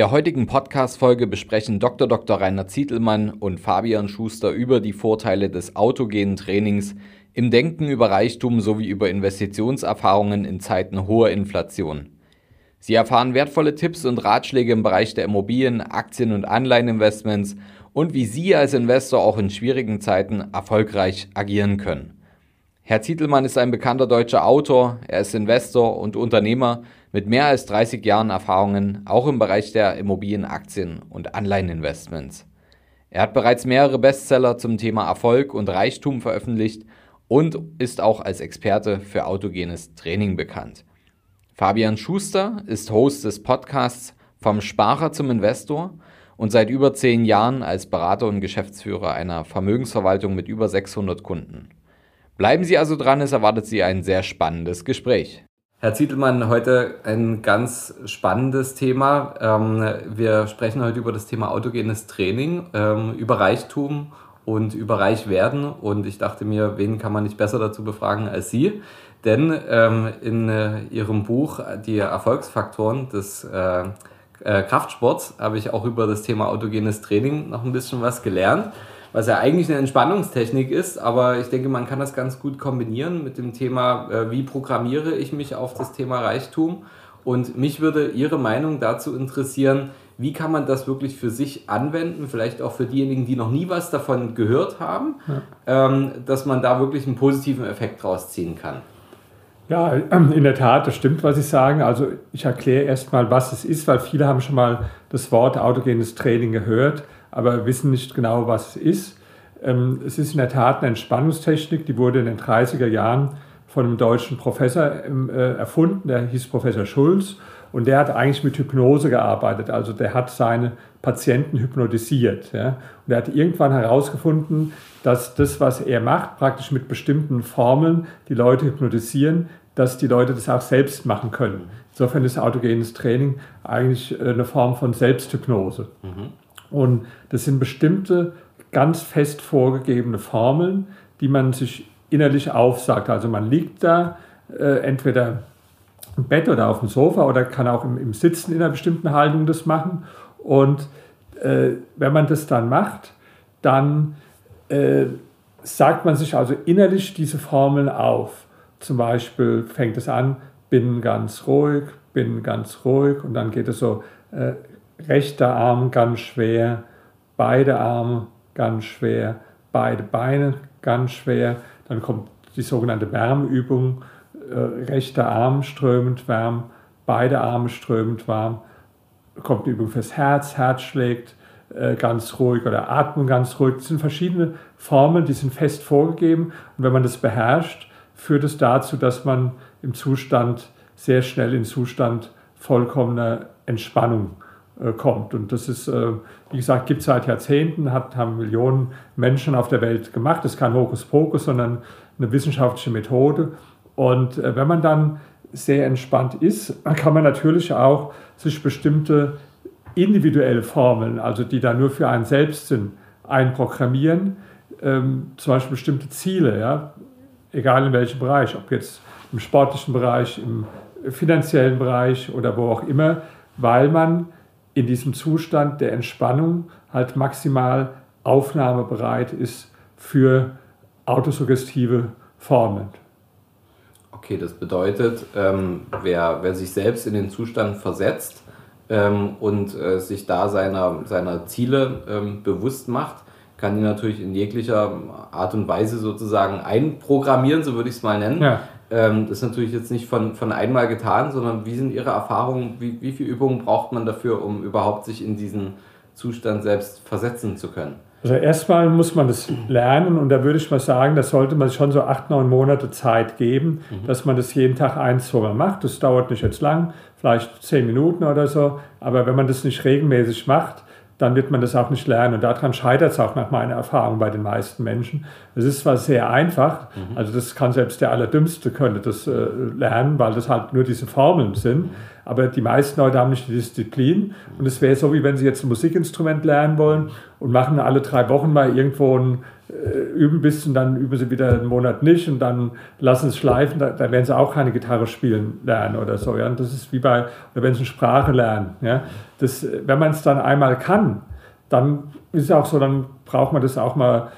der heutigen Podcast-Folge besprechen Dr. Dr. Rainer Zietelmann und Fabian Schuster über die Vorteile des autogenen Trainings im Denken über Reichtum sowie über Investitionserfahrungen in Zeiten hoher Inflation. Sie erfahren wertvolle Tipps und Ratschläge im Bereich der Immobilien, Aktien und Anleiheninvestments und wie Sie als Investor auch in schwierigen Zeiten erfolgreich agieren können. Herr Zietelmann ist ein bekannter deutscher Autor, er ist Investor und Unternehmer mit mehr als 30 Jahren Erfahrungen, auch im Bereich der Immobilienaktien und Anleiheninvestments. Er hat bereits mehrere Bestseller zum Thema Erfolg und Reichtum veröffentlicht und ist auch als Experte für autogenes Training bekannt. Fabian Schuster ist Host des Podcasts Vom Sparer zum Investor und seit über zehn Jahren als Berater und Geschäftsführer einer Vermögensverwaltung mit über 600 Kunden. Bleiben Sie also dran, es erwartet Sie ein sehr spannendes Gespräch. Herr Zietelmann, heute ein ganz spannendes Thema. Ähm, wir sprechen heute über das Thema autogenes Training, ähm, über Reichtum und über Reichwerden. Und ich dachte mir, wen kann man nicht besser dazu befragen als Sie? Denn ähm, in äh, Ihrem Buch Die Erfolgsfaktoren des äh, äh, Kraftsports habe ich auch über das Thema autogenes Training noch ein bisschen was gelernt was ja eigentlich eine Entspannungstechnik ist, aber ich denke, man kann das ganz gut kombinieren mit dem Thema, äh, wie programmiere ich mich auf das Thema Reichtum. Und mich würde Ihre Meinung dazu interessieren, wie kann man das wirklich für sich anwenden, vielleicht auch für diejenigen, die noch nie was davon gehört haben, ja. ähm, dass man da wirklich einen positiven Effekt draus ziehen kann. Ja, in der Tat, das stimmt, was Sie sagen. Also ich erkläre erstmal, was es ist, weil viele haben schon mal das Wort autogenes Training gehört aber wissen nicht genau, was es ist. Ähm, es ist in der Tat eine Entspannungstechnik, die wurde in den 30er Jahren von einem deutschen Professor ähm, äh, erfunden, der hieß Professor Schulz und der hat eigentlich mit Hypnose gearbeitet, also der hat seine Patienten hypnotisiert. Ja? Und er hat irgendwann herausgefunden, dass das, was er macht, praktisch mit bestimmten Formeln die Leute hypnotisieren, dass die Leute das auch selbst machen können. Insofern ist autogenes Training eigentlich äh, eine Form von Selbsthypnose. Mhm. Und das sind bestimmte ganz fest vorgegebene Formeln, die man sich innerlich aufsagt. Also man liegt da äh, entweder im Bett oder auf dem Sofa oder kann auch im, im Sitzen in einer bestimmten Haltung das machen. Und äh, wenn man das dann macht, dann äh, sagt man sich also innerlich diese Formeln auf. Zum Beispiel fängt es an, bin ganz ruhig, bin ganz ruhig und dann geht es so äh, rechter Arm ganz schwer, beide Arme ganz schwer, beide Beine ganz schwer. Dann kommt die sogenannte Wärmübung, äh, rechter Arm strömend warm, beide Arme strömend warm. Kommt die Übung fürs Herz, Herz schlägt äh, ganz ruhig oder Atmen ganz ruhig. Das sind verschiedene Formen, die sind fest vorgegeben. Und wenn man das beherrscht, führt es dazu, dass man im Zustand sehr schnell in Zustand vollkommener Entspannung kommt. Und das ist, äh, wie gesagt, gibt es seit Jahrzehnten, hat, haben Millionen Menschen auf der Welt gemacht. Das ist kein Hokuspokus, sondern eine wissenschaftliche Methode. Und äh, wenn man dann sehr entspannt ist, kann man natürlich auch sich bestimmte individuelle Formeln, also die da nur für einen selbst sind, einprogrammieren. Ähm, zum Beispiel bestimmte Ziele, ja, egal in welchem Bereich, ob jetzt im sportlichen Bereich, im finanziellen Bereich oder wo auch immer, weil man in diesem Zustand der Entspannung halt maximal aufnahmebereit ist für autosuggestive Formen. Okay, das bedeutet, ähm, wer, wer sich selbst in den Zustand versetzt ähm, und äh, sich da seiner, seiner Ziele ähm, bewusst macht, kann die natürlich in jeglicher Art und Weise sozusagen einprogrammieren, so würde ich es mal nennen. Ja. Ähm, das ist natürlich jetzt nicht von, von einmal getan, sondern wie sind Ihre Erfahrungen, wie, wie viel Übungen braucht man dafür, um überhaupt sich in diesen Zustand selbst versetzen zu können? Also erstmal muss man das lernen und da würde ich mal sagen, da sollte man schon so acht, neun Monate Zeit geben, mhm. dass man das jeden Tag ein, zwei macht. Das dauert nicht jetzt lang, vielleicht zehn Minuten oder so, aber wenn man das nicht regelmäßig macht, dann wird man das auch nicht lernen. Und daran scheitert es auch nach meiner Erfahrung bei den meisten Menschen. Es ist zwar sehr einfach, mhm. also das kann selbst der Allerdümmste könnte das äh, lernen, weil das halt nur diese Formeln sind. Mhm. Aber die meisten Leute haben nicht die Disziplin. Und es wäre so, wie wenn sie jetzt ein Musikinstrument lernen wollen und machen alle drei Wochen mal irgendwo ein üben ein bisschen, dann üben sie wieder einen Monat nicht und dann lassen sie es schleifen, da, da, werden sie auch keine Gitarre spielen lernen oder so. Ja? Und das ist wie bei, oder wenn sie eine Sprache lernen. Ja? Das, wenn man es dann einmal kann, dann ist es auch so, dann braucht man das auch mal,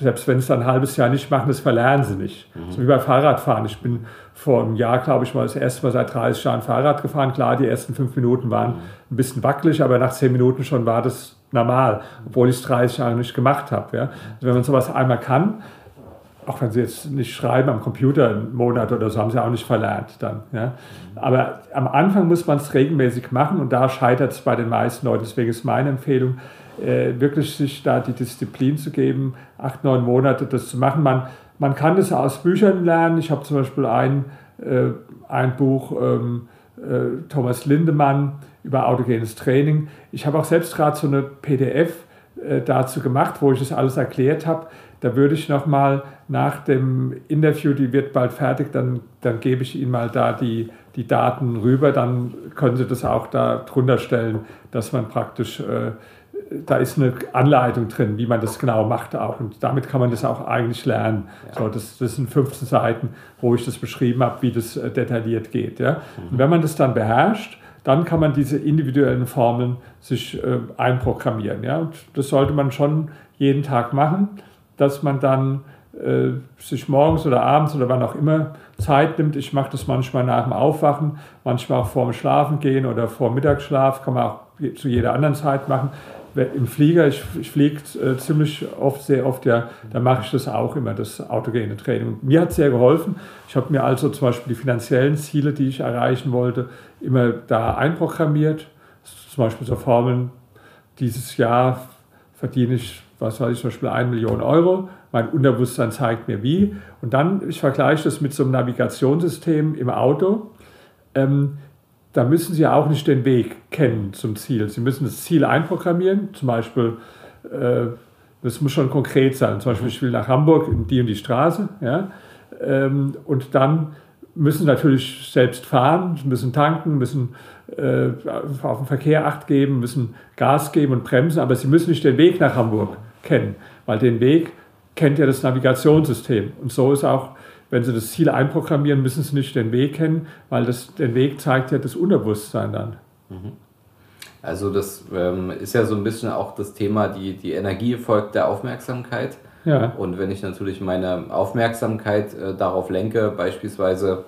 selbst wenn es dann ein halbes Jahr nicht machen, das verlernen sie nicht. Mhm. So wie bei Fahrradfahren. Ich bin vor einem Jahr, glaube ich, mal das erste Mal seit 30 Jahren Fahrrad gefahren. Klar, die ersten fünf Minuten waren ein bisschen wackelig, aber nach zehn Minuten schon war das normal, obwohl ich es 30 Jahre nicht gemacht habe. Ja. Also wenn man sowas einmal kann, auch wenn sie jetzt nicht schreiben am Computer einen Monat oder so, haben sie auch nicht verlernt dann. Ja. Aber am Anfang muss man es regelmäßig machen und da scheitert es bei den meisten Leuten. Deswegen ist meine Empfehlung, wirklich sich da die Disziplin zu geben, acht, neun Monate das zu machen. Man, man kann das aus Büchern lernen. Ich habe zum Beispiel ein, äh, ein Buch, ähm, äh, Thomas Lindemann, über autogenes Training. Ich habe auch selbst gerade so eine PDF äh, dazu gemacht, wo ich das alles erklärt habe. Da würde ich nochmal nach dem Interview, die wird bald fertig, dann, dann gebe ich Ihnen mal da die, die Daten rüber. Dann können Sie das auch da drunter stellen, dass man praktisch, äh, da ist eine Anleitung drin, wie man das genau macht auch. Und damit kann man das auch eigentlich lernen. Ja. So, das, das sind 15 Seiten, wo ich das beschrieben habe, wie das äh, detailliert geht. Ja? Und wenn man das dann beherrscht, dann kann man diese individuellen Formeln sich äh, einprogrammieren. Ja? Und das sollte man schon jeden Tag machen, dass man dann äh, sich morgens oder abends oder wann auch immer Zeit nimmt. Ich mache das manchmal nach dem Aufwachen, manchmal auch vor dem Schlafengehen oder vor dem Mittagsschlaf, kann man auch zu jeder anderen Zeit machen im Flieger, ich, ich fliege äh, ziemlich oft, sehr oft, ja, da mache ich das auch immer, das autogene Training. Mir hat sehr geholfen. Ich habe mir also zum Beispiel die finanziellen Ziele, die ich erreichen wollte, immer da einprogrammiert. Zum Beispiel so Formeln, dieses Jahr verdiene ich, was weiß ich, zum Beispiel 1 Million Euro. Mein Unterbewusstsein zeigt mir wie. Und dann, ich vergleiche das mit so einem Navigationssystem im Auto. Ähm, da müssen Sie auch nicht den Weg kennen zum Ziel. Sie müssen das Ziel einprogrammieren, zum Beispiel, äh, das muss schon konkret sein, zum Beispiel, ich will nach Hamburg in die und die Straße, ja, ähm, und dann müssen Sie natürlich selbst fahren, müssen tanken, müssen äh, auf den Verkehr Acht geben, müssen Gas geben und bremsen, aber Sie müssen nicht den Weg nach Hamburg kennen, weil den Weg kennt ja das Navigationssystem. Und so ist auch wenn Sie das Ziel einprogrammieren, müssen Sie nicht den Weg kennen, weil das, den Weg zeigt ja das Unterbewusstsein dann. Mhm. Also das ähm, ist ja so ein bisschen auch das Thema, die, die Energie folgt der Aufmerksamkeit. Ja. Und wenn ich natürlich meine Aufmerksamkeit äh, darauf lenke, beispielsweise,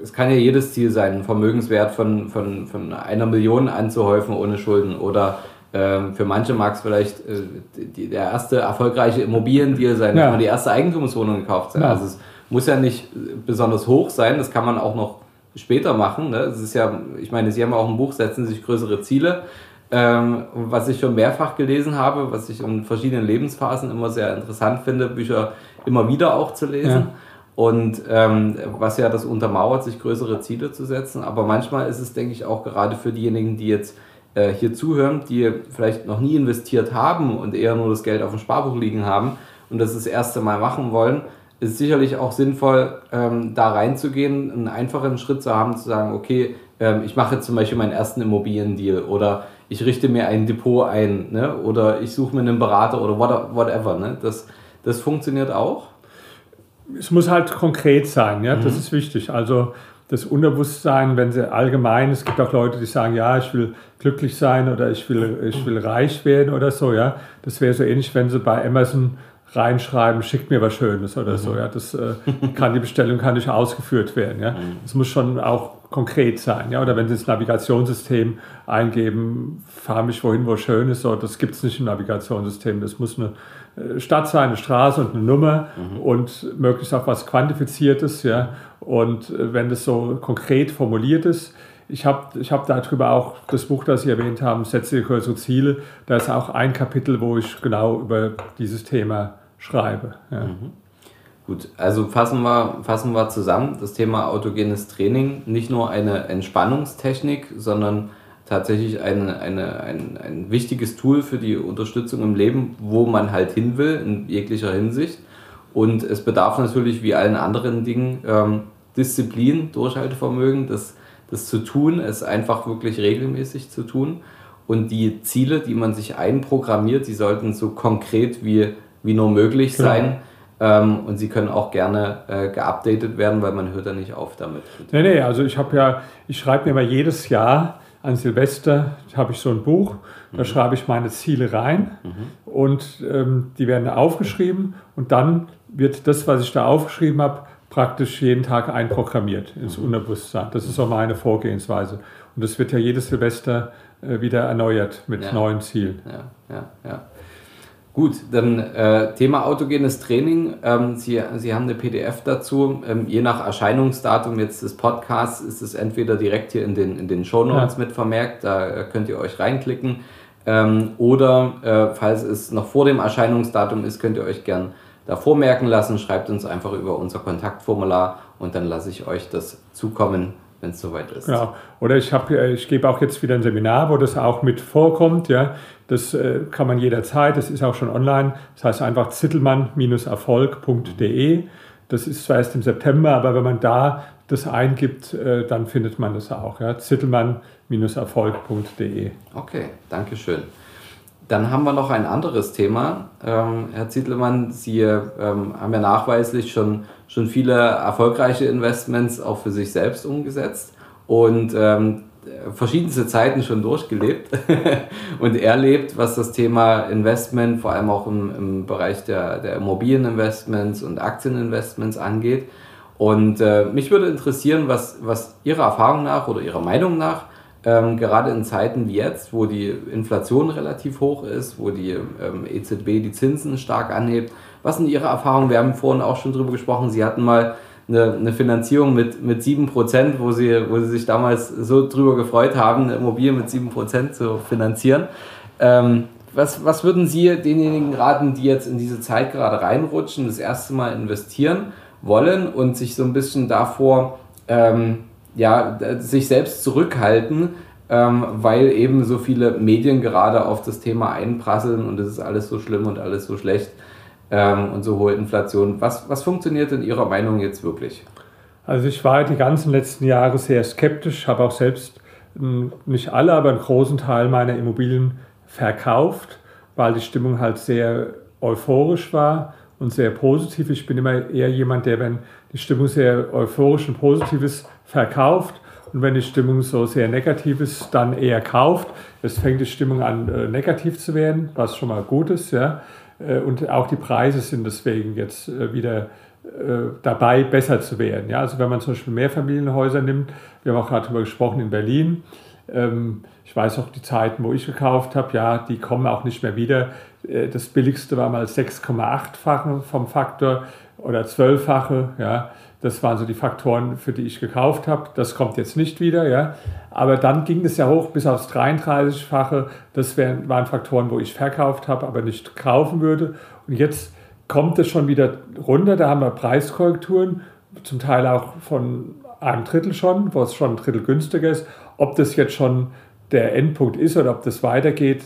es kann ja jedes Ziel sein, einen Vermögenswert von, von, von einer Million anzuhäufen ohne Schulden oder ähm, für manche mag es vielleicht äh, die, der erste erfolgreiche Immobiliendeal sein, ja. dass man die erste Eigentumswohnung gekauft hat. Ja. Also es muss ja nicht besonders hoch sein, das kann man auch noch später machen. Ne? Das ist ja, ich meine, Sie haben auch ein Buch, setzen sich größere Ziele. Ähm, was ich schon mehrfach gelesen habe, was ich in verschiedenen Lebensphasen immer sehr interessant finde, Bücher immer wieder auch zu lesen. Ja. Und ähm, was ja das untermauert, sich größere Ziele zu setzen. Aber manchmal ist es, denke ich, auch gerade für diejenigen, die jetzt äh, hier zuhören, die vielleicht noch nie investiert haben und eher nur das Geld auf dem Sparbuch liegen haben und das das erste Mal machen wollen, ist sicherlich auch sinnvoll, ähm, da reinzugehen, einen einfachen Schritt zu haben, zu sagen, okay, ähm, ich mache jetzt zum Beispiel meinen ersten Immobiliendeal oder ich richte mir ein Depot ein ne? oder ich suche mir einen Berater oder whatever. Ne? Das, das funktioniert auch. Es muss halt konkret sein, ja? Mhm. das ist wichtig. Also das Unterbewusstsein, wenn sie allgemein, es gibt auch Leute, die sagen, ja, ich will glücklich sein oder ich will, ich will reich werden oder so, ja. Das wäre so ähnlich, wenn sie bei Amazon reinschreiben, schickt mir was Schönes oder mhm. so. Ja, das äh, kann die Bestellung kann nicht ausgeführt werden. Ja, es mhm. muss schon auch konkret sein. Ja, oder wenn Sie das Navigationssystem eingeben, fahr mich wohin, wo schön ist, so, das gibt es nicht im Navigationssystem. Das muss eine äh, Stadt sein, eine Straße und eine Nummer mhm. und möglichst auch was quantifiziertes. Ja, und äh, wenn das so konkret formuliert ist, ich habe ich hab darüber auch das Buch, das Sie erwähnt haben, Setze größere Ziele. Da ist auch ein Kapitel, wo ich genau über dieses Thema schreibe. Ja. Mhm. Gut, also fassen wir, fassen wir zusammen. Das Thema autogenes Training, nicht nur eine Entspannungstechnik, sondern tatsächlich eine, eine, ein, ein wichtiges Tool für die Unterstützung im Leben, wo man halt hin will, in jeglicher Hinsicht. Und es bedarf natürlich wie allen anderen Dingen ähm, Disziplin, Durchhaltevermögen, das das zu tun, es einfach wirklich regelmäßig zu tun. Und die Ziele, die man sich einprogrammiert, die sollten so konkret wie, wie nur möglich genau. sein. Ähm, und sie können auch gerne äh, geupdatet werden, weil man hört ja nicht auf damit. Nee, nee, also ich habe ja, ich schreibe mir immer jedes Jahr an Silvester, habe ich so ein Buch, da mhm. schreibe ich meine Ziele rein mhm. und ähm, die werden aufgeschrieben und dann wird das, was ich da aufgeschrieben habe, praktisch jeden Tag einprogrammiert ins mhm. Unterbewusstsein. Das ist so meine Vorgehensweise. Und das wird ja jedes Silvester äh, wieder erneuert mit ja. neuen Zielen. Ja, ja, ja. Gut, dann äh, Thema autogenes Training. Ähm, Sie, Sie haben eine PDF dazu. Ähm, je nach Erscheinungsdatum jetzt des Podcasts ist es entweder direkt hier in den, in den Show Notes ja. mit vermerkt, da äh, könnt ihr euch reinklicken. Ähm, oder äh, falls es noch vor dem Erscheinungsdatum ist, könnt ihr euch gern davor merken lassen. Schreibt uns einfach über unser Kontaktformular und dann lasse ich euch das zukommen wenn es soweit ist. Genau. Oder ich, hab, ich gebe auch jetzt wieder ein Seminar, wo das auch mit vorkommt. Ja. Das äh, kann man jederzeit, das ist auch schon online. Das heißt einfach zittelmann-erfolg.de. Das ist zwar erst im September, aber wenn man da das eingibt, äh, dann findet man das auch. Ja. zittelmann-erfolg.de. Okay, danke schön. Dann haben wir noch ein anderes Thema. Ähm, Herr Zittelmann, Sie ähm, haben ja nachweislich schon, schon viele erfolgreiche Investments auch für sich selbst umgesetzt und ähm, verschiedenste Zeiten schon durchgelebt und erlebt, was das Thema Investment, vor allem auch im, im Bereich der, der Immobilieninvestments und Aktieninvestments angeht. Und äh, mich würde interessieren, was, was Ihrer Erfahrung nach oder Ihrer Meinung nach ähm, gerade in Zeiten wie jetzt, wo die Inflation relativ hoch ist, wo die ähm, EZB die Zinsen stark anhebt. Was sind Ihre Erfahrungen? Wir haben vorhin auch schon darüber gesprochen, Sie hatten mal eine, eine Finanzierung mit, mit 7%, wo Sie, wo Sie sich damals so drüber gefreut haben, eine Immobilie mit 7% zu finanzieren. Ähm, was, was würden Sie denjenigen raten, die jetzt in diese Zeit gerade reinrutschen, das erste Mal investieren wollen und sich so ein bisschen davor ähm, ja, sich selbst zurückhalten, ähm, weil eben so viele Medien gerade auf das Thema einprasseln und es ist alles so schlimm und alles so schlecht ähm, und so hohe Inflation. Was, was funktioniert in Ihrer Meinung jetzt wirklich? Also ich war die ganzen letzten Jahre sehr skeptisch, habe auch selbst hm, nicht alle, aber einen großen Teil meiner Immobilien verkauft, weil die Stimmung halt sehr euphorisch war und sehr positiv. Ich bin immer eher jemand, der, wenn die Stimmung sehr euphorisch und positiv ist, verkauft. Und wenn die Stimmung so sehr negativ ist, dann eher kauft. Es fängt die Stimmung an, äh, negativ zu werden, was schon mal gut ist. Ja? Äh, und auch die Preise sind deswegen jetzt äh, wieder dabei, besser zu werden. Ja? Also wenn man zum Beispiel Mehrfamilienhäuser nimmt, wir haben auch gerade darüber gesprochen in Berlin, ähm, ich weiß auch die Zeiten, wo ich gekauft habe, ja, die kommen auch nicht mehr wieder. Das billigste war mal 6,8-fache vom Faktor oder 12-fache, ja. Das waren so die Faktoren, für die ich gekauft habe. Das kommt jetzt nicht wieder, ja. Aber dann ging es ja hoch bis aufs 33-fache. Das waren Faktoren, wo ich verkauft habe, aber nicht kaufen würde. Und jetzt kommt es schon wieder runter. Da haben wir Preiskorrekturen, zum Teil auch von einem Drittel schon, wo es schon ein Drittel günstiger ist. Ob das jetzt schon der Endpunkt ist oder ob das weitergeht,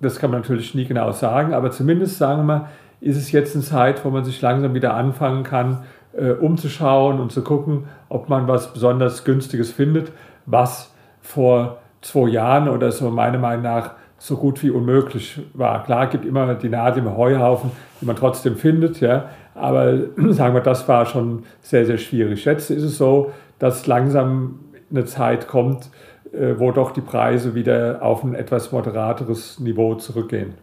das kann man natürlich nie genau sagen. Aber zumindest sagen wir, ist es jetzt eine Zeit, wo man sich langsam wieder anfangen kann, äh, umzuschauen und zu gucken, ob man was besonders Günstiges findet, was vor zwei Jahren oder so meiner Meinung nach so gut wie unmöglich war. Klar, gibt immer die Nadel im Heuhaufen, die man trotzdem findet, ja, aber sagen wir, das war schon sehr, sehr schwierig. Jetzt ist es so, dass langsam eine Zeit kommt, äh, wo doch die Preise wieder auf ein etwas moderateres Niveau zurückgehen.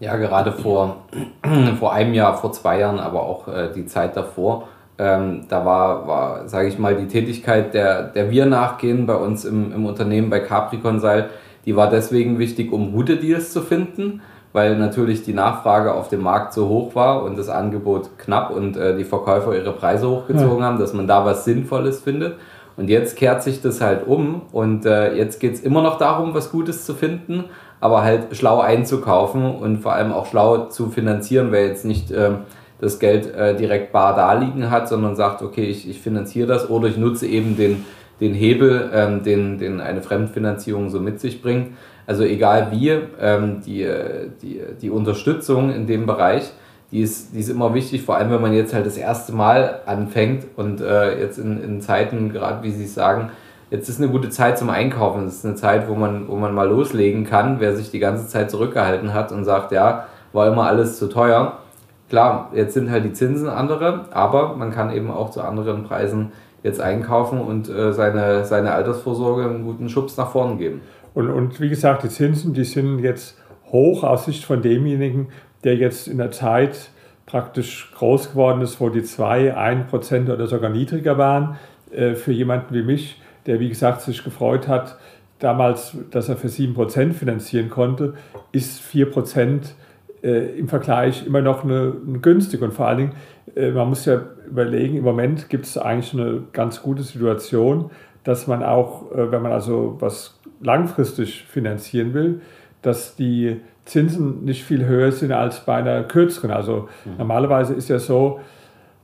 Ja, gerade vor, vor einem Jahr, vor zwei Jahren, aber auch äh, die Zeit davor ähm, da war, war sage ich mal, die Tätigkeit, der, der wir nachgehen bei uns im, im Unternehmen bei Capri Consult, die war deswegen wichtig, um gute Deals zu finden, weil natürlich die Nachfrage auf dem Markt so hoch war und das Angebot knapp und äh, die Verkäufer ihre Preise hochgezogen ja. haben, dass man da was Sinnvolles findet. Und jetzt kehrt sich das halt um und äh, jetzt geht es immer noch darum, was Gutes zu finden, aber halt schlau einzukaufen und vor allem auch schlau zu finanzieren, weil jetzt nicht... Äh, das Geld äh, direkt bar da liegen hat, sondern sagt, okay, ich, ich finanziere das oder ich nutze eben den, den Hebel, ähm, den, den eine Fremdfinanzierung so mit sich bringt. Also egal wie, ähm, die, die, die Unterstützung in dem Bereich, die ist, die ist immer wichtig, vor allem wenn man jetzt halt das erste Mal anfängt und äh, jetzt in, in Zeiten, gerade wie Sie sagen, jetzt ist eine gute Zeit zum Einkaufen. Es ist eine Zeit, wo man, wo man mal loslegen kann, wer sich die ganze Zeit zurückgehalten hat und sagt, ja, war immer alles zu teuer klar, jetzt sind halt die Zinsen andere, aber man kann eben auch zu anderen Preisen jetzt einkaufen und äh, seine, seine Altersvorsorge einen guten Schubs nach vorn geben. Und, und wie gesagt, die Zinsen, die sind jetzt hoch aus Sicht von demjenigen, der jetzt in der Zeit praktisch groß geworden ist, wo die 2, 1 Prozent oder sogar niedriger waren. Äh, für jemanden wie mich, der wie gesagt sich gefreut hat, damals, dass er für 7 Prozent finanzieren konnte, ist 4 Prozent äh, im Vergleich immer noch eine, eine günstig. Und vor allen Dingen, äh, man muss ja überlegen, im Moment gibt es eigentlich eine ganz gute Situation, dass man auch, wenn man also was langfristig finanzieren will, dass die Zinsen nicht viel höher sind als bei einer kürzeren. Also mhm. normalerweise ist ja so,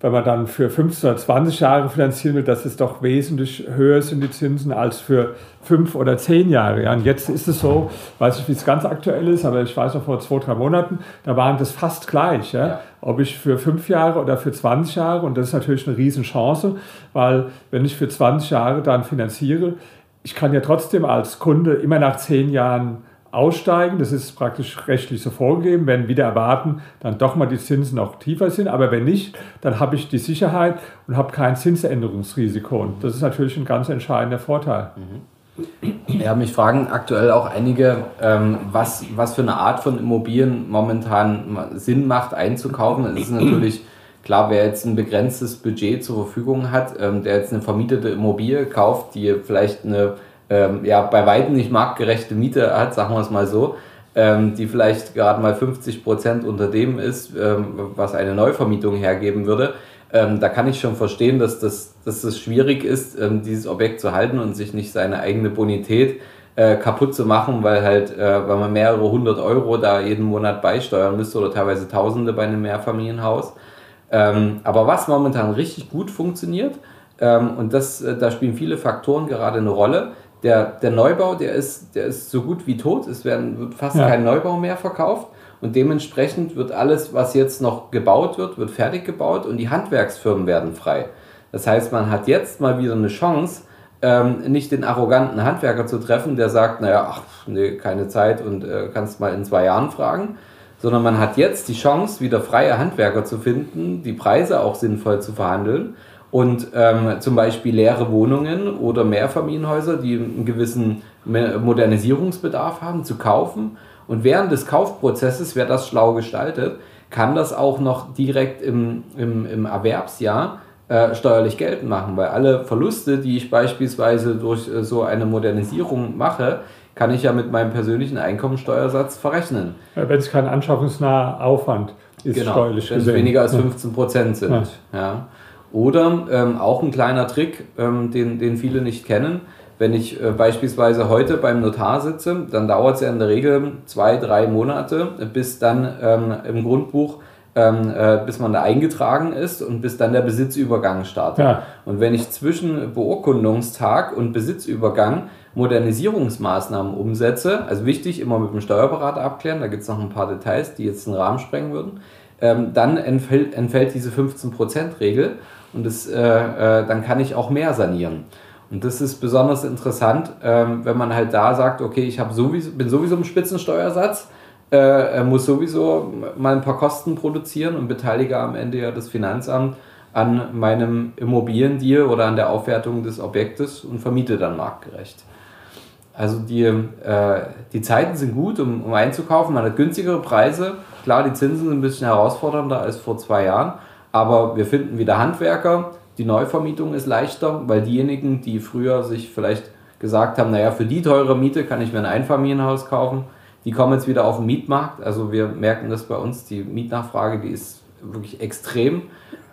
wenn man dann für 15 oder 20 Jahre finanzieren will, dass es doch wesentlich höher sind die Zinsen als für 5 oder 10 Jahre. Ja, und jetzt ist es so, weiß ich, wie es ganz aktuell ist, aber ich weiß noch vor zwei, drei Monaten, da waren das fast gleich. Ja? ja. Ob ich für 5 Jahre oder für 20 Jahre, und das ist natürlich eine Riesenchance, weil wenn ich für 20 Jahre dann finanziere, ich kann ja trotzdem als Kunde immer nach 10 Jahren aussteigen. Das ist praktisch rechtlich so vorgegeben. Wenn wieder erwarten, dann doch mal die Zinsen noch tiefer sind. Aber wenn nicht, dann habe ich die Sicherheit und habe kein Zinsänderungsrisiko. Und das ist natürlich ein ganz entscheidender Vorteil. Ja, mich fragen aktuell auch einige, ähm, was, was für eine Art von Immobilien momentan Sinn macht einzukaufen. Es ist natürlich klar, wer jetzt ein begrenztes Budget zur Verfügung hat, ähm, der jetzt eine vermietete Immobilie kauft, die vielleicht eine ähm, ja, bei weitem nicht marktgerechte Miete hat, sagen wir es mal so, ähm, die vielleicht gerade mal 50 Prozent unter dem ist, ähm, was eine Neuvermietung hergeben würde. Ähm, da kann ich schon verstehen, dass das, dass das schwierig ist, ähm, dieses Objekt zu halten und sich nicht seine eigene Bonität äh, kaputt zu machen, weil halt, äh, weil man mehrere hundert Euro da jeden Monat beisteuern müsste oder teilweise Tausende bei einem Mehrfamilienhaus. Ähm, aber was momentan richtig gut funktioniert, und das, äh, da spielen viele Faktoren gerade eine Rolle, der, der Neubau, der ist, der ist so gut wie tot. Es werden, wird fast ja. kein Neubau mehr verkauft. Und dementsprechend wird alles, was jetzt noch gebaut wird, wird fertig gebaut und die Handwerksfirmen werden frei. Das heißt, man hat jetzt mal wieder eine Chance, ähm, nicht den arroganten Handwerker zu treffen, der sagt, naja, ach, nee, keine Zeit und äh, kannst mal in zwei Jahren fragen, sondern man hat jetzt die Chance, wieder freie Handwerker zu finden, die Preise auch sinnvoll zu verhandeln und ähm, zum Beispiel leere Wohnungen oder Mehrfamilienhäuser, die einen gewissen Modernisierungsbedarf haben, zu kaufen. Und während des Kaufprozesses, wer das schlau gestaltet, kann das auch noch direkt im, im, im Erwerbsjahr äh, steuerlich geltend machen, weil alle Verluste, die ich beispielsweise durch äh, so eine Modernisierung mache, kann ich ja mit meinem persönlichen Einkommensteuersatz verrechnen. Wenn es kein anschaffungsnaher Aufwand ist, genau, steuerlich wenn es weniger als 15 Prozent sind. Ja. ja. Oder ähm, auch ein kleiner Trick, ähm, den, den viele nicht kennen. Wenn ich äh, beispielsweise heute beim Notar sitze, dann dauert es ja in der Regel zwei, drei Monate, bis dann ähm, im Grundbuch, ähm, äh, bis man da eingetragen ist und bis dann der Besitzübergang startet. Ja. Und wenn ich zwischen Beurkundungstag und Besitzübergang Modernisierungsmaßnahmen umsetze, also wichtig, immer mit dem Steuerberater abklären, da gibt es noch ein paar Details, die jetzt den Rahmen sprengen würden, ähm, dann entfällt, entfällt diese 15%-Regel und das, äh, äh, dann kann ich auch mehr sanieren. Und das ist besonders interessant, ähm, wenn man halt da sagt, okay, ich sowieso, bin sowieso im Spitzensteuersatz, äh, muss sowieso mal ein paar Kosten produzieren und beteilige am Ende ja das Finanzamt an meinem Immobiliendeal oder an der Aufwertung des Objektes und vermiete dann marktgerecht. Also die, äh, die Zeiten sind gut, um, um einzukaufen. Man hat günstigere Preise. Klar, die Zinsen sind ein bisschen herausfordernder als vor zwei Jahren. Aber wir finden wieder Handwerker. Die Neuvermietung ist leichter, weil diejenigen, die früher sich vielleicht gesagt haben, naja, für die teure Miete kann ich mir ein Einfamilienhaus kaufen, die kommen jetzt wieder auf den Mietmarkt. Also wir merken das bei uns, die Mietnachfrage, die ist wirklich extrem.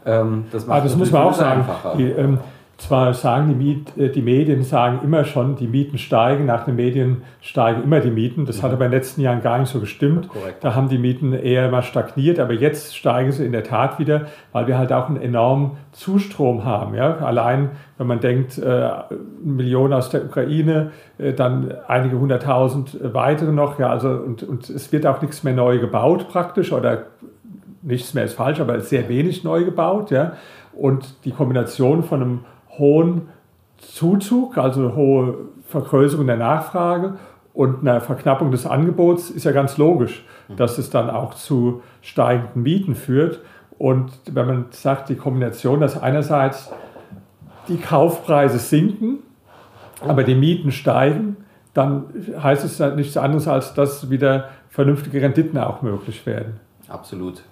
Ähm, das macht ah, das muss man auch sagen. Einfacher. Die, ähm, zwar sagen die, Miet, äh, die Medien sagen immer schon, die Mieten steigen, nach den Medien steigen immer die Mieten. Das ja. hat aber in den letzten Jahren gar nicht so gestimmt. Da haben die Mieten eher mal stagniert, aber jetzt steigen sie in der Tat wieder, weil wir halt auch einen enormen Zustrom haben. Ja? Allein, wenn man denkt, äh, Millionen aus der Ukraine, äh, dann einige hunderttausend weitere noch, ja, also und, und es wird auch nichts mehr neu gebaut praktisch oder nichts mehr ist falsch, aber sehr wenig neu gebaut, ja. Und die Kombination von einem hohen Zuzug, also eine hohe Vergrößerung der Nachfrage und einer Verknappung des Angebots ist ja ganz logisch, dass es dann auch zu steigenden Mieten führt. Und wenn man sagt, die Kombination, dass einerseits die Kaufpreise sinken, aber die Mieten steigen, dann heißt es nichts anderes, als dass wieder vernünftige Renditen auch möglich werden. Absolut.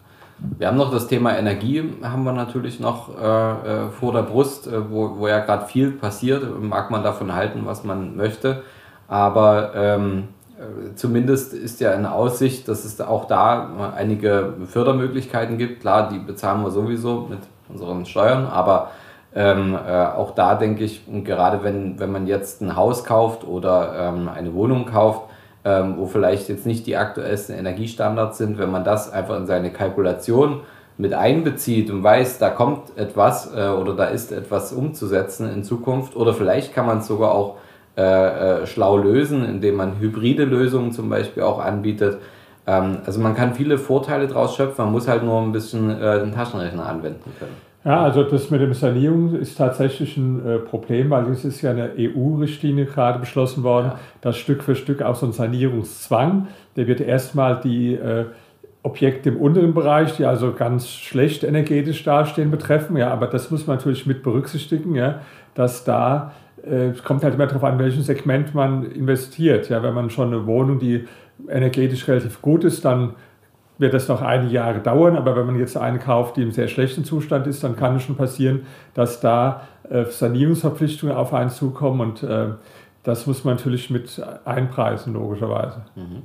Wir haben noch das Thema Energie, haben wir natürlich noch äh, äh vor der Brust, äh, wo, wo ja gerade viel passiert. Mag man davon halten, was man möchte. Aber ähm, äh, zumindest ist ja in Aussicht, dass es auch da einige Fördermöglichkeiten gibt. Klar, die bezahlen wir sowieso mit unseren Steuern, aber ähm, äh, auch da denke ich, und gerade wenn, wenn man jetzt ein Haus kauft oder ähm, eine Wohnung kauft, ähm, wo vielleicht jetzt nicht die aktuellsten Energiestandards sind, wenn man das einfach in seine Kalkulation mit einbezieht und weiß, da kommt etwas äh, oder da ist etwas umzusetzen in Zukunft oder vielleicht kann man es sogar auch äh, äh, schlau lösen, indem man hybride Lösungen zum Beispiel auch anbietet. Ähm, also man kann viele Vorteile daraus schöpfen, man muss halt nur ein bisschen äh, den Taschenrechner anwenden können. Ja, also das mit dem Sanierung ist tatsächlich ein äh, Problem, weil es ist ja eine EU-Richtlinie gerade beschlossen worden, ja. dass Stück für Stück auch so ein Sanierungszwang, der wird erstmal die äh, Objekte im unteren Bereich, die also ganz schlecht energetisch dastehen, betreffen. Ja, aber das muss man natürlich mit berücksichtigen, ja, dass da äh, es kommt halt immer darauf an, welches Segment man investiert. Ja, wenn man schon eine Wohnung, die energetisch relativ gut ist, dann wird das noch einige Jahre dauern, aber wenn man jetzt eine kauft, die im sehr schlechten Zustand ist, dann kann es schon passieren, dass da äh, Sanierungsverpflichtungen auf einen zukommen und äh, das muss man natürlich mit einpreisen, logischerweise. Mhm.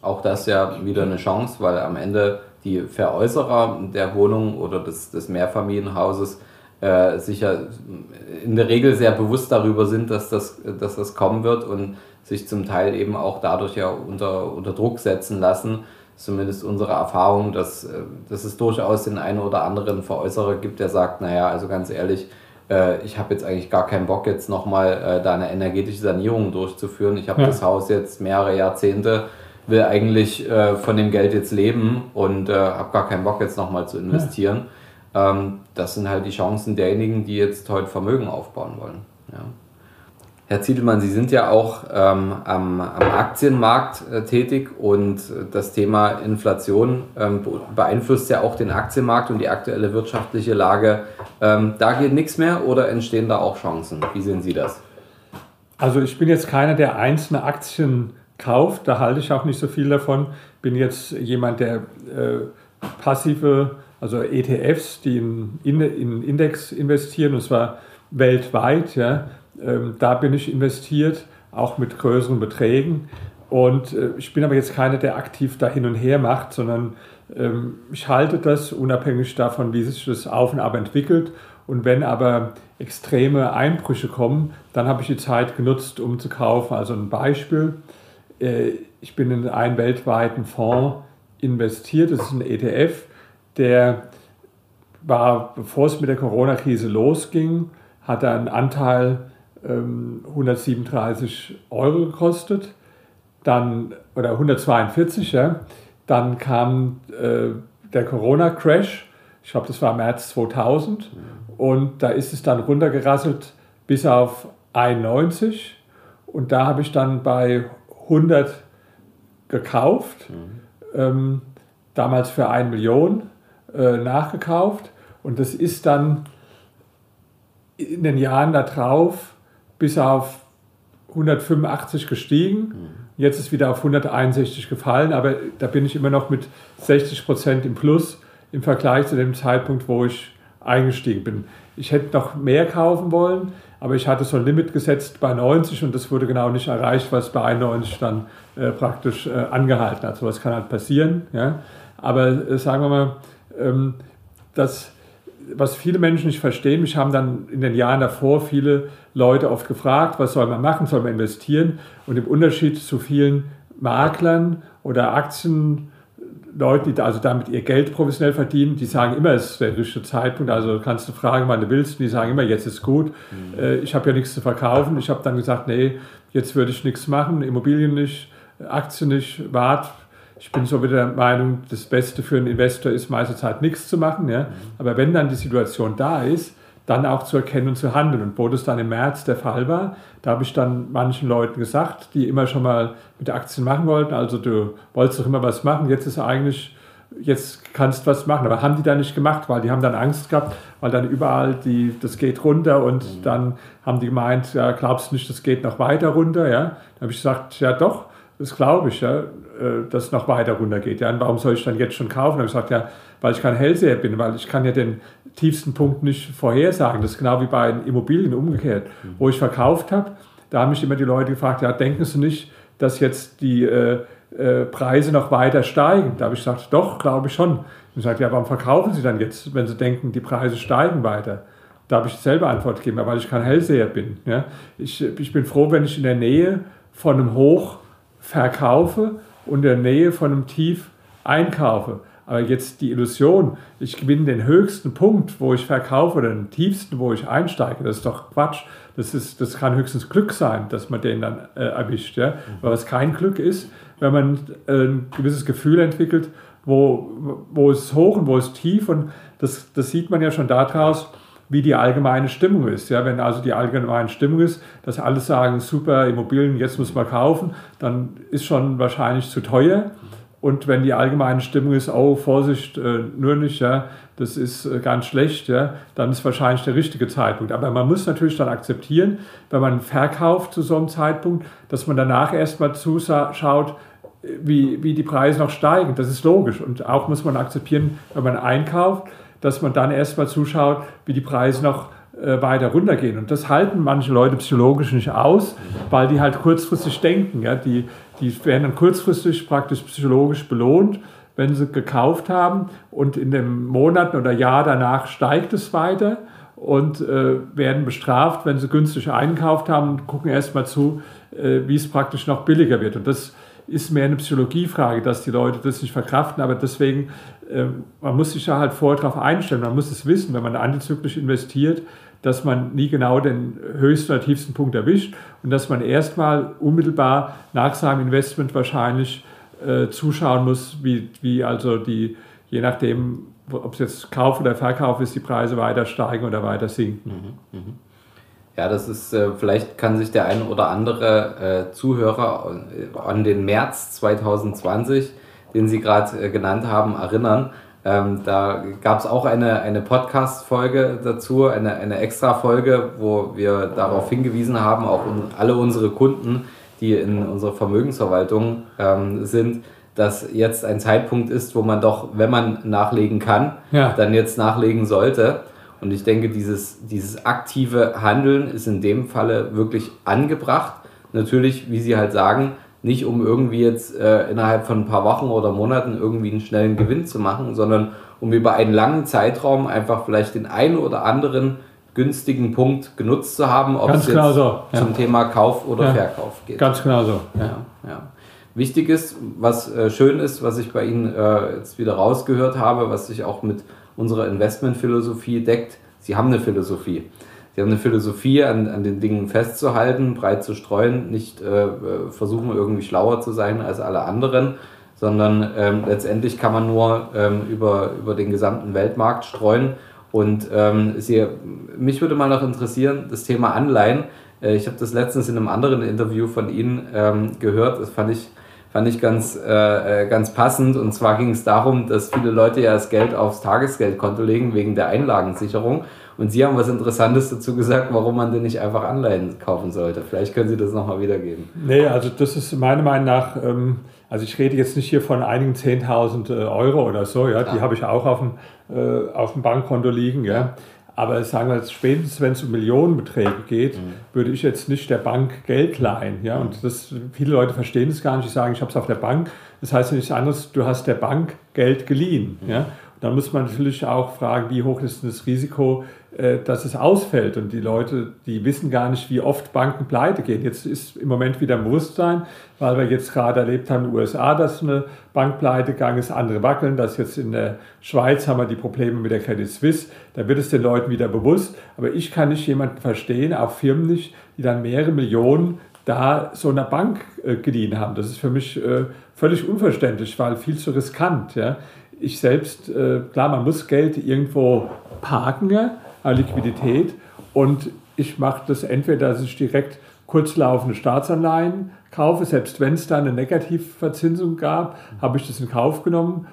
Auch das ja wieder eine Chance, weil am Ende die Veräußerer der Wohnung oder des, des Mehrfamilienhauses äh, sicher in der Regel sehr bewusst darüber sind, dass das, dass das kommen wird und sich zum Teil eben auch dadurch ja unter, unter Druck setzen lassen zumindest unsere Erfahrung, dass, äh, dass es durchaus den einen oder anderen Veräußerer gibt, der sagt, naja, also ganz ehrlich, äh, ich habe jetzt eigentlich gar keinen Bock, jetzt nochmal äh, da eine energetische Sanierung durchzuführen. Ich habe ja. das Haus jetzt mehrere Jahrzehnte, will eigentlich von dem Geld jetzt leben und habe gar keinen Bock, jetzt nochmal zu investieren. Ja. Ähm, das sind halt die Chancen derjenigen, die jetzt heute Vermögen aufbauen wollen. Ja. Herr Ziedelmann, Sie sind ja auch ähm, am, am, Aktienmarkt äh, tätig und das Thema Inflation ähm, beeinflusst ja auch den Aktienmarkt und die aktuelle wirtschaftliche Lage. Ähm, da geht nichts mehr oder entstehen da auch Chancen? Wie sehen Sie das? Also ich bin jetzt keiner, der einzelne Aktien kauft, da halte ich auch nicht so viel davon. Bin jetzt jemand, der äh, passive, also ETFs, die in, in, in Index investieren, und zwar weltweit, ja, da bin ich investiert, auch mit größeren Beträgen. Und äh, ich bin aber jetzt keiner, der aktiv da hin und her macht, sondern ähm, ich halte das unabhängig davon, wie sich das Auf und Ab entwickelt. Und wenn aber extreme Einbrüche kommen, dann habe ich die Zeit genutzt, um zu kaufen. Also ein Beispiel, äh, ich bin in einen weltweiten Fonds investiert, das ist ein ETF, der war, bevor es mit der Corona-Krise losging, hat er einen Anteil 137 ähm, Euro gekostet, dann, oder 142, ja. Dann kam äh, der Corona-Crash, ich glaube, das war März 2000, und da ist es dann runtergerasselt bis auf 91. Und da habe ich dann bei 100 gekauft, mhm. ähm, damals für 1 Million äh, nachgekauft. Und das ist dann in den Jahren darauf bis auf 185 gestiegen. Mhm. Jetzt ist wieder auf 161 gefallen, aber da bin ich immer noch mit 60 Prozent im Plus im Vergleich zu dem Zeitpunkt, wo ich eingestiegen bin. Ich hätte noch mehr kaufen wollen, aber ich hatte so ein Limit gesetzt bei 90 und das wurde genau nicht erreicht, was bei 91 dann äh, praktisch äh, angehalten hat. So was kann halt passieren. Ja? Aber äh, sagen wir mal, ähm, das was viele Menschen nicht verstehen, mich haben dann in den Jahren davor viele Leute oft gefragt, was soll man machen, soll man investieren? Und im Unterschied zu vielen Maklern oder Aktienleuten, die also damit ihr Geld professionell verdienen, die sagen immer, es ist der richtige Zeitpunkt, also kannst du fragen, wann du willst, und die sagen immer, jetzt ist gut, mhm. Äh, ich habe ja nichts zu verkaufen. Ich habe dann gesagt, nee, jetzt würde ich nichts machen, Immobilien nicht, Aktien nicht, wart ich bin so wieder der Meinung, das Beste für einen Investor ist meiste Zeit nichts zu machen. Ja? Aber wenn dann die Situation da ist, dann auch zu erkennen und zu handeln. Und wo das dann im März der Fall war, da habe ich dann manchen Leuten gesagt, die immer schon mal mit Aktien machen wollten, also du wolltest doch immer was machen, jetzt ist eigentlich, jetzt kannst du was machen. Aber haben die dann nicht gemacht, weil die haben dann Angst gehabt, weil dann überall die, das geht runter und mhm. dann haben die gemeint, ja, glaubst du nicht, das geht noch weiter runter? Ja? Dann habe ich gesagt, ja doch, das glaube ich, ja, äh, dass es noch weiter runter geht. Ja, und warum soll ich dann jetzt schon kaufen? Habe ich gesagt, ja, weil ich kein Hellseher bin, weil ich kann ja den tiefsten Punkt nicht vorhersagen. Das ist genau wie bei Immobilien umgekehrt. Mhm. Wo ich verkauft habe, da haben mich immer die Leute gefragt, ja, denken Sie nicht, dass jetzt die äh, äh, Preise noch weiter steigen? Da habe ich gesagt, doch, glaube ich schon. Ich sagte, ja, warum verkaufen Sie dann jetzt, wenn Sie denken, die Preise steigen weiter? Da habe ich selber Antwort gegeben, weil ich kein Hellseher bin. Ja? Ich, ich bin froh, wenn ich in der Nähe von einem Hoch verkaufe und in der Nähe von einem Tief einkaufe. Aber jetzt die Illusion, ich gewinne den höchsten Punkt, wo ich verkaufe, oder den tiefsten, wo ich einsteige, das ist doch Quatsch. Das, ist, das kann höchstens Glück sein, dass man den dann äh, erwischt. Ja? Aber was kein Glück ist, wenn man äh, ein gewisses Gefühl entwickelt, wo, wo es hoch und wo es tief und das, das sieht man ja schon daraus, wie die allgemeine Stimmung ist. Ja, wenn also die allgemeine Stimmung ist, dass alle sagen, super, Immobilien, jetzt muss man kaufen, dann ist schon wahrscheinlich zu teuer. Und wenn die allgemeine Stimmung ist, oh, Vorsicht, äh, nur nicht, ja, das ist äh, ganz schlecht, ja, dann ist wahrscheinlich der richtige Zeitpunkt. Aber man muss natürlich dann akzeptieren, wenn man verkauft zu so einem Zeitpunkt, dass man danach erstmal zuschaut, wie, wie die Preise noch steigen. Das ist logisch. Und auch muss man akzeptieren, wenn man einkauft, dass man dann erstmal zuschaut, wie die Preise noch äh, weiter runtergehen. Und das halten manche Leute psychologisch nicht aus, weil die halt kurzfristig denken. Ja? Die, die werden dann kurzfristig praktisch psychologisch belohnt, wenn sie gekauft haben und in den Monaten oder Jahr danach steigt es weiter und äh, werden bestraft, wenn sie günstig einkauft haben und gucken erstmal zu, äh, wie es praktisch noch billiger wird. Und das ist mehr eine Psychologiefrage, dass die Leute das nicht verkraften, aber deswegen, man muss sich ja halt vorher darauf einstellen, man muss es wissen, wenn man antizyklisch investiert, dass man nie genau den höchsten oder tiefsten Punkt erwischt und dass man erstmal unmittelbar nach seinem Investment wahrscheinlich äh, zuschauen muss, wie, wie also die, je nachdem, ob es jetzt Kauf oder Verkauf ist, die Preise weiter steigen oder weiter sinken. Mhm, mh. Ja, das ist, äh, vielleicht kann sich der ein oder andere äh, Zuhörer an den März 2020, den Sie gerade äh, genannt haben, erinnern. Ähm, da gab es auch eine, eine Podcast-Folge dazu, eine, eine Extra-Folge, wo wir darauf hingewiesen haben, auch un alle unsere Kunden, die in unserer Vermögensverwaltung ähm, sind, dass jetzt ein Zeitpunkt ist, wo man doch, wenn man nachlegen kann, ja. dann jetzt nachlegen sollte. Und ich denke, dieses, dieses aktive Handeln ist in dem Falle wirklich angebracht. Natürlich, wie Sie halt sagen, nicht um irgendwie jetzt äh, innerhalb von ein paar Wochen oder Monaten irgendwie einen schnellen Gewinn zu machen, sondern um über einen langen Zeitraum einfach vielleicht den einen oder anderen günstigen Punkt genutzt zu haben, ob Ganz es genau jetzt so. ja. zum Thema Kauf oder ja. Verkauf geht. Ganz genau so. Ja. Ja, Wichtig ist, was äh, schön ist, was ich bei Ihnen äh, jetzt wieder rausgehört habe, was sich auch mit unserer Investmentphilosophie deckt. Sie haben eine Philosophie. Sie haben eine Philosophie, an, an den Dingen festzuhalten, breit zu streuen, nicht äh, versuchen irgendwie schlauer zu sein als alle anderen, sondern ähm, letztendlich kann man nur ähm, über, über den gesamten Weltmarkt streuen. Und ähm, Sie, mich würde mal noch interessieren, das Thema Anleihen. Äh, ich habe das letztens in einem anderen Interview von Ihnen ähm, gehört. Das fand ich, fand ich ganz, äh, äh ganz passend. Und zwar ging es darum, dass viele Leute ja das Geld aufs Tagesgeldkonto legen wegen der Einlagensicherung. Und Sie haben was Interessantes dazu gesagt, warum man denn nicht einfach Anleihen kaufen sollte. Vielleicht können Sie das nochmal wiedergeben. Nee, also das ist meiner Meinung nach, ähm, also ich rede jetzt nicht hier von einigen 10.000 äh, Euro oder so, ja, die habe ich auch auf dem, äh, auf dem Bankkonto liegen, ja. Aber sagen wir jetzt, spätestens wenn es um Millionenbeträge geht, mhm. würde ich jetzt nicht der Bank Geld leihen. Ja? Und das, viele Leute verstehen das gar nicht. Die sagen, ich habe es auf der Bank. Das heißt ja nichts anderes, du hast der Bank Geld geliehen. Mhm. Ja? dann muss man natürlich auch fragen, wie hoch ist das Risiko, dass es ausfällt. Und die Leute, die wissen gar nicht, wie oft Banken pleite gehen. Jetzt ist im Moment wieder ein Bewusstsein, weil wir jetzt gerade erlebt haben in den USA, dass eine Bank pleite gegangen ist, andere wackeln. Dass jetzt in der Schweiz haben wir die Probleme mit der Credit Suisse. Da wird es den Leuten wieder bewusst. Aber ich kann nicht jemanden verstehen, auch Firmen nicht, die dann mehrere Millionen da so einer Bank äh, geliehen haben. Das ist für mich äh, völlig unverständlich, weil viel zu riskant. Ja ich selbst, äh, klar, man muss Geld irgendwo parken, an Liquidität. Und ich mache das entweder, dass ich direkt kurzlaufende Staatsanleihen kaufe, selbst wenn es da eine Negativverzinsung gab, habe ich das in Kauf genommen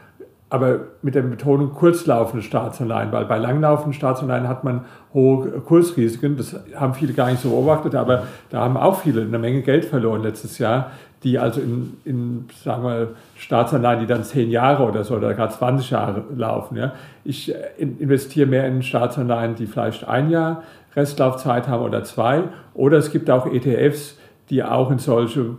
aber mit der Betonung kurzlaufende Staatsanleihen, weil bei langlaufenden Staatsanleihen hat man hohe Kursrisiken. Das haben viele gar nicht so beobachtet, aber da haben auch viele eine Menge Geld verloren letztes Jahr, die also in, in sagen wir, Staatsanleihen, die dann zehn Jahre oder so oder gerade 20 Jahre laufen. Ja. Ich äh, investiere mehr in Staatsanleihen, die vielleicht ein Jahr Restlaufzeit haben oder zwei. Oder es gibt auch ETFs, die auch in solche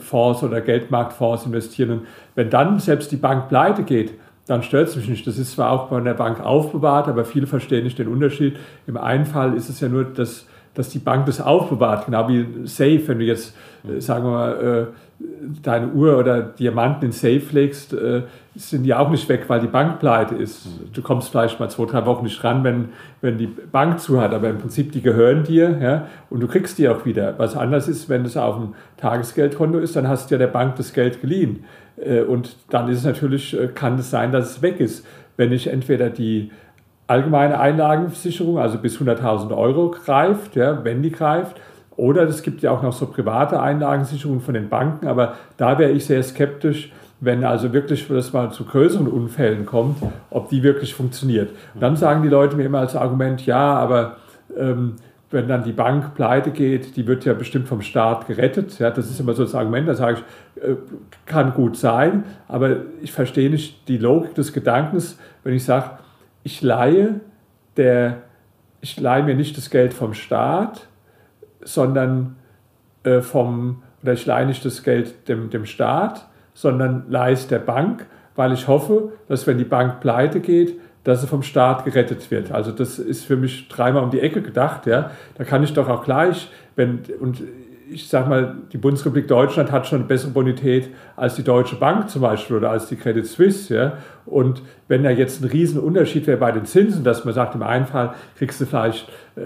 Fonds oder Geldmarktfonds investieren. Und wenn dann selbst die Bank pleite geht, dann stört es mich nicht. Das ist zwar auch bei der Bank aufbewahrt, aber viele verstehen nicht den Unterschied. Im einen Fall ist es ja nur, dass, dass die Bank das aufbewahrt, genau wie Safe, wenn du jetzt, äh, sagen wir mal, äh, deine Uhr oder Diamanten in Safe legst, äh, sind die auch nicht weg, weil die Bank pleite ist. Du kommst vielleicht mal zwei, drei Wochen nicht ran, wenn, wenn die Bank zu hat, aber im Prinzip, die gehören dir ja, und du kriegst die auch wieder. Was anders ist, wenn es auf dem Tagesgeldkonto ist, dann hast du ja der Bank das Geld geliehen. Äh, und dann ist es natürlich, äh, kann es sein, dass es weg ist. Wenn ich entweder die allgemeine Einlagenversicherung, also bis 100.000 Euro greift, ja, wenn die greift, oder es gibt ja auch noch so private Einlagensicherungen von den Banken, aber da wäre ich sehr skeptisch, wenn also wirklich das mal zu größeren Unfällen kommt, ob die wirklich funktioniert. Und dann sagen die Leute mir immer als Argument, ja, aber ähm, wenn dann die Bank pleite geht, die wird ja bestimmt vom Staat gerettet. Ja, das ist immer so das Argument, da sage ich, äh, kann gut sein, aber ich verstehe nicht die Logik des Gedankens, wenn ich sage, ich leihe, der, ich leihe mir nicht das Geld vom Staat, sondern äh, vom, oder ich leihe nicht das Geld dem, dem Staat, sondern leihe es der Bank, weil ich hoffe, dass wenn die Bank pleite geht, dass sie vom Staat gerettet wird. Also das ist für mich dreimal um die Ecke gedacht. Ja. Da kann ich doch auch gleich, wenn, und ich sage mal, die Bundesrepublik Deutschland hat schon eine bessere Bonität als die Deutsche Bank zum Beispiel oder als die Credit Suisse. Ja? Und wenn da jetzt ein Riesenunterschied wäre bei den Zinsen, dass man sagt, im einen Fall kriegst du vielleicht äh,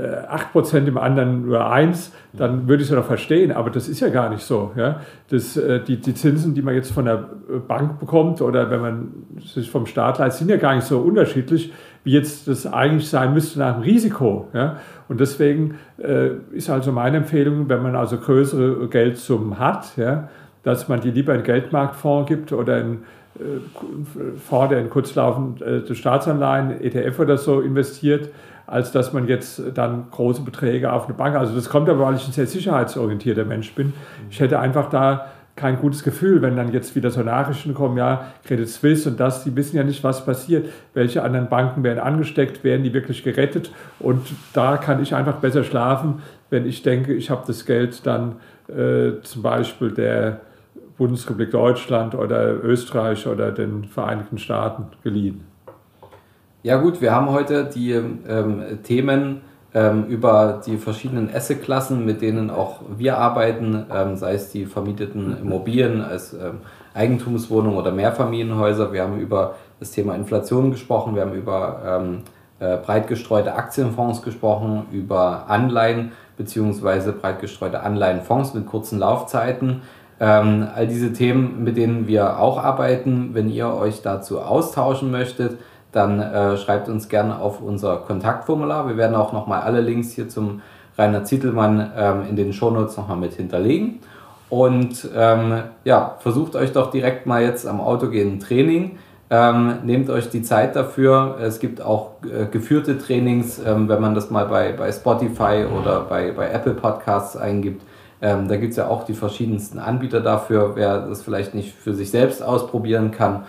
8%, im anderen nur 1%, dann würde ich es ja noch verstehen. Aber das ist ja gar nicht so. Ja? Das, äh, die, die Zinsen, die man jetzt von der Bank bekommt oder wenn man sich vom Staat leiht, sind ja gar nicht so unterschiedlich, wie jetzt das eigentlich sein müsste nach dem Risiko. Ja? Und deswegen äh, ist also meine Empfehlung, wenn man also größere Geldsummen hat, ja, dass man die lieber in Geldmarktfonds gibt oder in äh, Fonds, der in kurzlaufende äh, Staatsanleihen, ETF oder so investiert, als dass man jetzt dann große Beträge auf eine Bank. Also das kommt aber, weil ich ein sehr sicherheitsorientierter Mensch bin. Ich hätte einfach da kein gutes Gefühl, wenn dann jetzt wieder so Nachrichten kommen, ja, Credit Suisse und das, die wissen ja nicht, was passiert, welche anderen Banken werden angesteckt, werden die wirklich gerettet und da kann ich einfach besser schlafen, wenn ich denke, ich habe das Geld dann äh, zum Beispiel der Bundesrepublik Deutschland oder Österreich oder den Vereinigten Staaten geliehen. Ja gut, wir haben heute die ähm, Themen über die verschiedenen Assetklassen, mit denen auch wir arbeiten, ähm, sei es die vermieteten Immobilien als ähm, Eigentumswohnungen oder Mehrfamilienhäuser. Wir haben über das Thema Inflation gesprochen, wir haben über ähm, äh, breit gestreute Aktienfonds gesprochen, über Anleihen bzw. breit gestreute Anleihenfonds mit kurzen Laufzeiten. Ähm, all diese Themen, mit denen wir auch arbeiten, wenn ihr euch dazu austauschen möchtet, dann äh, schreibt uns gerne auf unser Kontaktformular. Wir werden auch nochmal alle Links hier zum Rainer Zietelmann ähm, in den Shownotes nochmal mit hinterlegen. Und ähm, ja, versucht euch doch direkt mal jetzt am autogenen Training. Ähm, nehmt euch die Zeit dafür. Es gibt auch äh, geführte Trainings, ähm, wenn man das mal bei, bei Spotify oder bei, bei Apple Podcasts eingibt. Ähm, da gibt es ja auch die verschiedensten Anbieter dafür, wer das vielleicht nicht für sich selbst ausprobieren kann.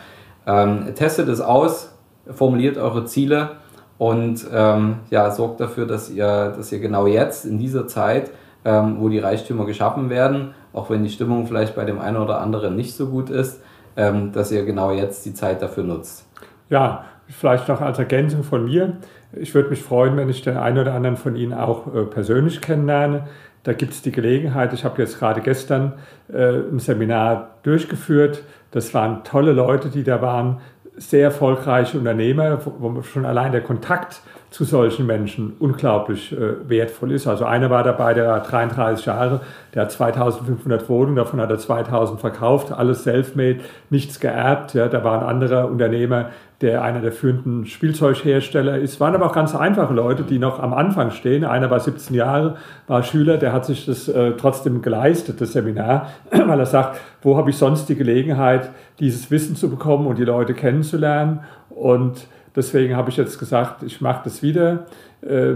Ähm, testet es aus, formuliert eure Ziele und ähm, ja, sorgt dafür, dass ihr, dass ihr genau jetzt in dieser Zeit, ähm, wo die Reichtümer geschaffen werden, auch wenn die Stimmung vielleicht bei dem einen oder anderen nicht so gut ist, ähm, dass ihr genau jetzt die Zeit dafür nutzt. Ja, vielleicht noch als Ergänzung von mir. Ich würde mich freuen, wenn ich den einen oder anderen von Ihnen auch äh, persönlich kennenlerne. Da gibt es die Gelegenheit. Ich habe jetzt gerade gestern äh, ein Seminar durchgeführt. Das waren tolle Leute, die da waren sehr erfolgreiche Unternehmer, wo schon allein der Kontakt zu solchen Menschen unglaublich äh, wertvoll ist. Also einer war dabei, der war 33 Jahre, der hat 2500 Wohnungen, davon hat er 2000 verkauft, alles self-made, nichts geerbt. Ja. Da war ein anderer Unternehmer, der einer der führenden Spielzeughersteller ist. Waren aber auch ganz einfache Leute, die noch am Anfang stehen. Einer war 17 Jahre, war Schüler, der hat sich das äh, trotzdem geleistet, das Seminar, weil er sagt, wo habe ich sonst die Gelegenheit, dieses Wissen zu bekommen und die Leute kennenzulernen. Und deswegen habe ich jetzt gesagt, ich mache das wieder. Äh,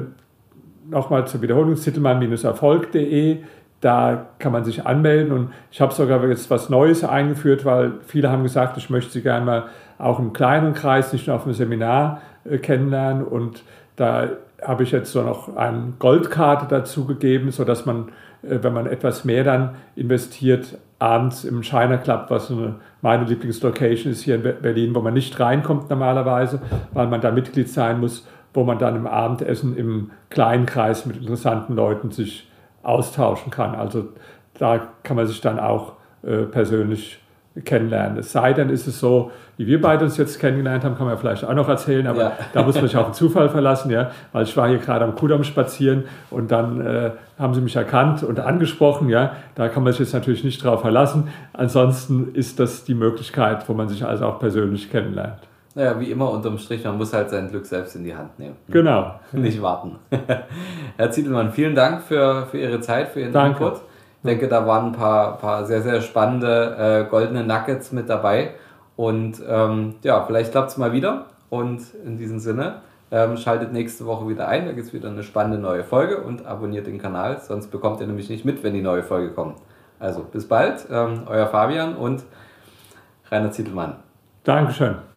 Nochmal zur Wiederholung, zittelmann-erfolg.de. Da kann man sich anmelden und ich habe sogar jetzt was Neues eingeführt, weil viele haben gesagt, ich möchte sie gerne mal auch im kleinen Kreis, nicht nur auf einem Seminar äh, kennenlernen. Und da habe ich jetzt so noch eine Goldkarte dazu gegeben, sodass man, äh, wenn man etwas mehr dann investiert, abends im China Club, was eine, meine Lieblingslocation ist hier in Berlin, wo man nicht reinkommt normalerweise, weil man da Mitglied sein muss, wo man dann im Abendessen im kleinen Kreis mit interessanten Leuten sich austauschen kann. Also da kann man sich dann auch äh, persönlich kennenlernen. Es sei denn, ist es so, wie wir beide uns jetzt kennengelernt haben, kann man ja vielleicht auch noch erzählen, aber ja. da muss man sich auf den Zufall verlassen, ja, weil ich war hier gerade am Kudamm spazieren und dann äh, haben sie mich erkannt und angesprochen, ja, da kann man sich jetzt natürlich nicht drauf verlassen. Ansonsten ist das die Möglichkeit, wo man sich also auch persönlich kennenlernt. Naja, wie immer unterm Strich, man muss halt sein Glück selbst in die Hand nehmen. Genau. Nicht warten. Herr Zietelmann, vielen Dank für, für Ihre Zeit, für Ihren Danke. Input. Ich denke, da waren ein paar, paar sehr, sehr spannende äh, goldene Nuggets mit dabei. Und ähm, ja, vielleicht klappt es mal wieder. Und in diesem Sinne, ähm, schaltet nächste Woche wieder ein. Da gibt es wieder eine spannende neue Folge und abonniert den Kanal, sonst bekommt ihr nämlich nicht mit, wenn die neue Folge kommt. Also bis bald, ähm, euer Fabian und Rainer Zietelmann. Dankeschön.